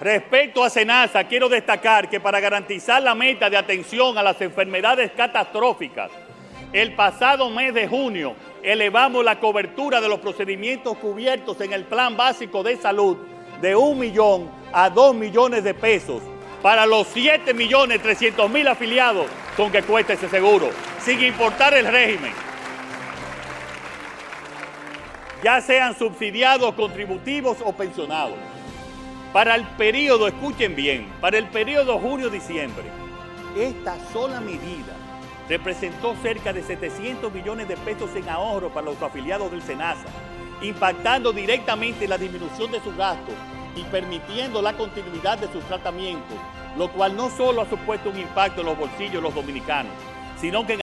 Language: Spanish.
Respecto a Senasa, quiero destacar que para garantizar la meta de atención a las enfermedades catastróficas, el pasado mes de junio elevamos la cobertura de los procedimientos cubiertos en el Plan Básico de Salud de un millón a dos millones de pesos para los 7 millones 300 mil afiliados con que cuesta ese seguro, sin importar el régimen. Ya sean subsidiados, contributivos o pensionados. Para el periodo, escuchen bien, para el periodo junio-diciembre, esta sola medida representó cerca de 700 millones de pesos en ahorro para los afiliados del SENASA, impactando directamente la disminución de sus gastos y permitiendo la continuidad de sus tratamientos, lo cual no solo ha supuesto un impacto en los bolsillos de los dominicanos, sino que